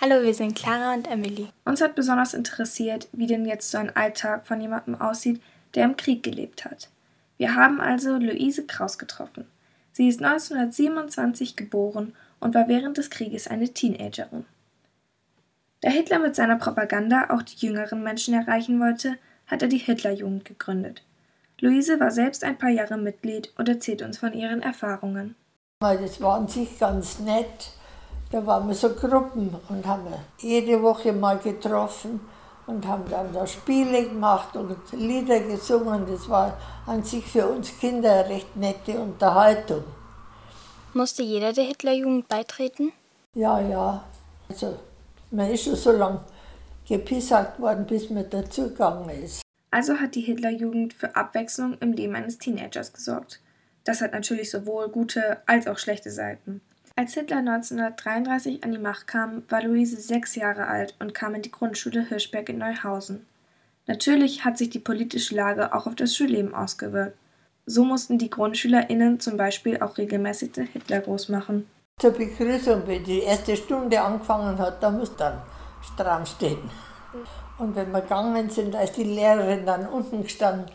Hallo, wir sind Clara und Emily. Uns hat besonders interessiert, wie denn jetzt so ein Alltag von jemandem aussieht, der im Krieg gelebt hat. Wir haben also Luise Kraus getroffen. Sie ist 1927 geboren und war während des Krieges eine Teenagerin. Da Hitler mit seiner Propaganda auch die jüngeren Menschen erreichen wollte, hat er die Hitlerjugend gegründet. Luise war selbst ein paar Jahre Mitglied und erzählt uns von ihren Erfahrungen. Das war an sich ganz nett. Da waren wir so Gruppen und haben jede Woche mal getroffen und haben dann da Spiele gemacht und Lieder gesungen. Das war an sich für uns Kinder eine recht nette Unterhaltung. Musste jeder der Hitlerjugend beitreten? Ja, ja. Also, man ist schon so lange gepisagt worden, bis man dazugegangen ist. Also hat die Hitlerjugend für Abwechslung im Leben eines Teenagers gesorgt. Das hat natürlich sowohl gute als auch schlechte Seiten. Als Hitler 1933 an die Macht kam, war Luise sechs Jahre alt und kam in die Grundschule Hirschberg in Neuhausen. Natürlich hat sich die politische Lage auch auf das Schulleben ausgewirkt. So mussten die GrundschülerInnen zum Beispiel auch regelmäßig den Hitlergruß machen. Zur Begrüßung, wenn die erste Stunde angefangen hat, da muss dann stramm stehen. Und wenn wir gegangen sind, da ist die Lehrerin dann unten gestanden,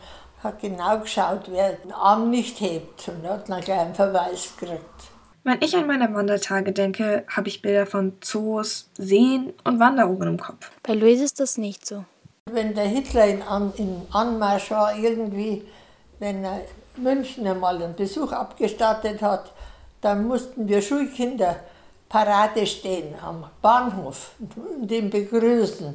hat genau geschaut, wer den Arm nicht hebt und hat dann gleich einen Verweis gekriegt. Wenn ich an meine Wandertage denke, habe ich Bilder von Zoos, Seen und Wanderungen im Kopf. Bei Luis ist das nicht so. Wenn der Hitler in, An in Anmarsch war, irgendwie, wenn er München einmal einen Besuch abgestattet hat, dann mussten wir Schulkinder Parade stehen am Bahnhof und ihn begrüßen.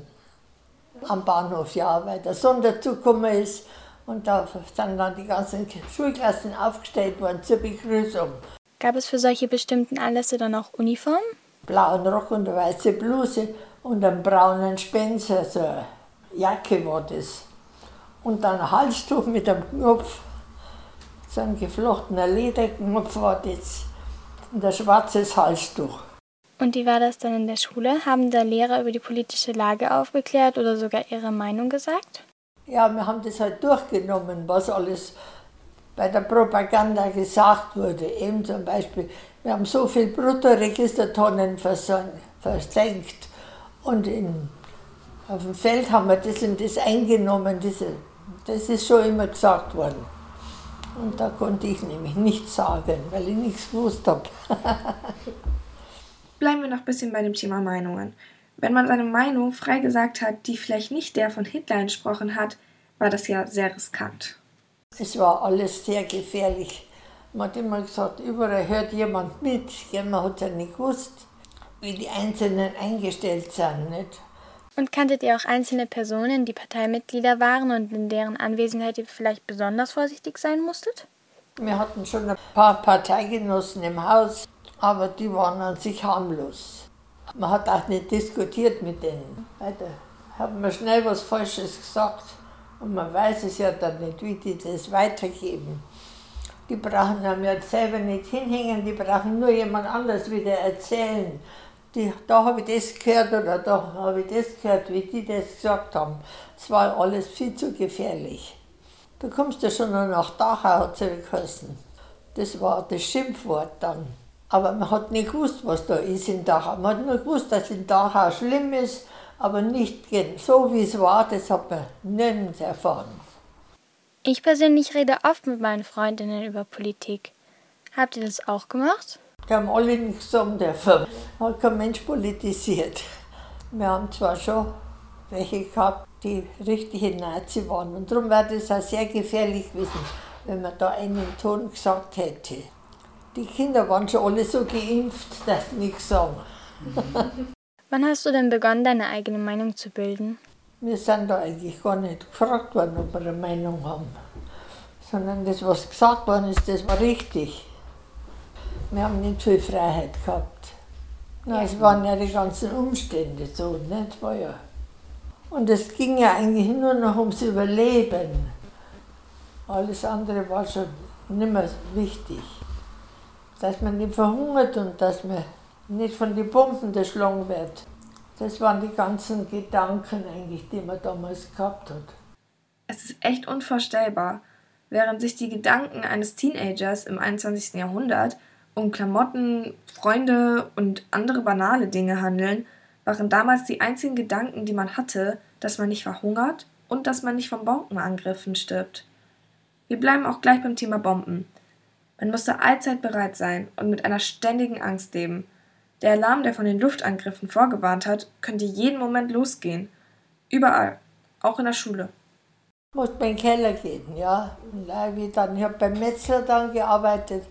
Am Bahnhof, ja, weil der Sonderzug gekommen ist und da sind dann die ganzen Schulklassen aufgestellt worden zur Begrüßung. Gab es für solche bestimmten Anlässe dann auch Uniformen? Blauen Rock und eine weiße Bluse und einen braunen Spencer, so eine Jacke war das. Und dann ein Halstuch mit einem Knopf, so ein geflochtener Lederknopf war das und ein schwarzes Halstuch. Und wie war das dann in der Schule? Haben da Lehrer über die politische Lage aufgeklärt oder sogar ihre Meinung gesagt? Ja, wir haben das halt durchgenommen, was alles bei der Propaganda gesagt wurde. Eben zum Beispiel, wir haben so viel Bruttoregistertonnen versenkt und in, auf dem Feld haben wir das und das eingenommen. Diese, das ist schon immer gesagt worden. Und da konnte ich nämlich nichts sagen, weil ich nichts gewusst habe. Bleiben wir noch ein bisschen bei dem Thema Meinungen. Wenn man seine Meinung frei gesagt hat, die vielleicht nicht der von Hitler entsprochen hat, war das ja sehr riskant. Es war alles sehr gefährlich. Man hat immer gesagt, überall hört jemand mit. man hat ja nicht gewusst, wie die Einzelnen eingestellt sind. Nicht? Und kanntet ihr auch einzelne Personen, die Parteimitglieder waren und in deren Anwesenheit ihr vielleicht besonders vorsichtig sein musstet? Wir hatten schon ein paar Parteigenossen im Haus, aber die waren an sich harmlos. Man hat auch nicht diskutiert mit denen. Da haben wir schnell was Falsches gesagt. Und man weiß es ja dann nicht, wie die das weitergeben. Die brauchen dann ja selber nicht hinhängen, die brauchen nur jemand anders wieder erzählen. Die, da habe ich das gehört oder da habe ich das gehört, wie die das gesagt haben. Es war alles viel zu gefährlich. Da kommst du schon noch nach Dachau, hat es geheißen. Das war das Schimpfwort dann. Aber man hat nicht gewusst, was da ist in Dachau. Man hat nur gewusst, dass in Dachau schlimm ist aber nicht so, wie es war, das hat man nirgends erfahren. Ich persönlich rede oft mit meinen Freundinnen über Politik. Habt ihr das auch gemacht? Die haben alle nichts sagen dürfen. Hat kein Mensch politisiert. Wir haben zwar schon welche gehabt, die richtige Nazi waren. Und darum wäre das auch sehr gefährlich gewesen, wenn man da einen Ton gesagt hätte. Die Kinder waren schon alle so geimpft, dass sie nichts sagen. Wann hast du denn begonnen, deine eigene Meinung zu bilden? Wir sind da eigentlich gar nicht gefragt worden, ob wir eine Meinung haben. Sondern das, was gesagt worden ist, das war richtig. Wir haben nicht viel Freiheit gehabt. Na, es waren ja die ganzen Umstände so, nicht? War ja. Und es ging ja eigentlich nur noch ums Überleben. Alles andere war schon nicht mehr wichtig. Dass man nicht verhungert und dass man nicht von den Bomben geschlagen wird. Das waren die ganzen Gedanken eigentlich, die man damals gehabt hat. Es ist echt unvorstellbar. Während sich die Gedanken eines Teenagers im 21. Jahrhundert um Klamotten, Freunde und andere banale Dinge handeln, waren damals die einzigen Gedanken, die man hatte, dass man nicht verhungert und dass man nicht von Bombenangriffen stirbt. Wir bleiben auch gleich beim Thema Bomben. Man musste allzeit bereit sein und mit einer ständigen Angst leben. Der Alarm, der von den Luftangriffen vorgewarnt hat, könnte jeden Moment losgehen. Überall, auch in der Schule. Musste in den Keller gehen, ja. Und ich dann, ich habe beim Metzler dann gearbeitet,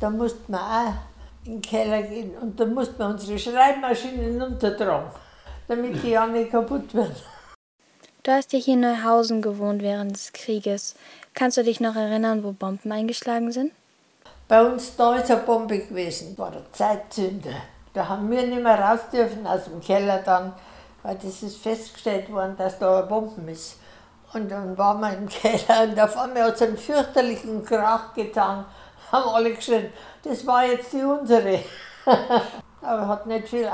da musste man auch in den Keller gehen und da musste man unsere Schreibmaschinen runtertragen, damit die ja nicht kaputt werden. Du hast ja hier in Neuhausen gewohnt während des Krieges. Kannst du dich noch erinnern, wo Bomben eingeschlagen sind? Bei uns da ist eine Bombe gewesen, war der Zeitzünder. Da haben wir nicht mehr raus dürfen aus dem Keller dann, weil das ist festgestellt worden, dass da eine Bombe ist. Und dann waren wir im Keller und auf einmal hat es einen fürchterlichen Krach getan. Haben alle geschrien, das war jetzt die unsere. Aber hat nicht viel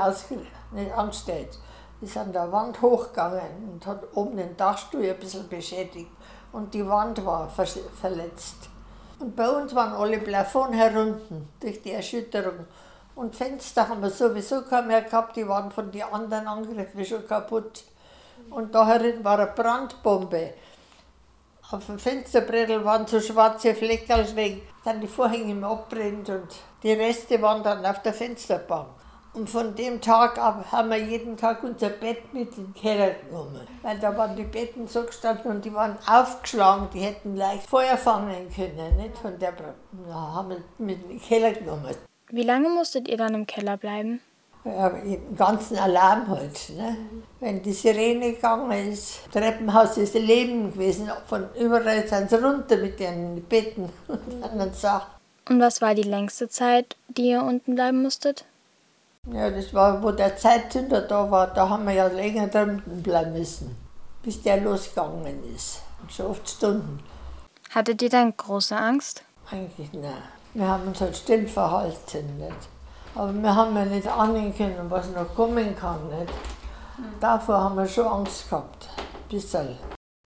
nicht angestellt. Ist an der Wand hochgegangen und hat oben den Dachstuhl ein bisschen beschädigt. Und die Wand war verletzt. Und bei uns waren alle Plafond herunten durch die Erschütterung. Und Fenster haben wir sowieso kaum mehr gehabt, die waren von den anderen Angriffen schon kaputt. Und da herin war eine Brandbombe. Auf dem Fensterbrettel waren so schwarze Fleckerl wegen, dann die Vorhänge im Abbrennt und die Reste waren dann auf der Fensterbank. Und von dem Tag ab haben wir jeden Tag unser Bett mit in den Keller genommen. Weil da waren die Betten so gestanden und die waren aufgeschlagen, die hätten leicht Feuer fangen können. Nicht? Von der ja, haben wir mit in den Keller genommen. Wie lange musstet ihr dann im Keller bleiben? Ja, im ganzen Alarm halt. Ne? Wenn die Sirene gegangen ist, Treppenhaus ist Leben gewesen, von überall sind sie runter mit den Betten und anderen Sachen. Und was war die längste Zeit, die ihr unten bleiben musstet? Ja, das war, wo der Zeitzünder da war, da haben wir ja länger drunten bleiben müssen, bis der losgegangen ist. Schon oft Stunden. Hattet ihr dann große Angst? Eigentlich nein. Wir haben uns halt still verhalten. Nicht? Aber wir haben ja nicht ahnen können, was noch kommen kann. Nicht? Davor haben wir schon Angst gehabt. Bisschen.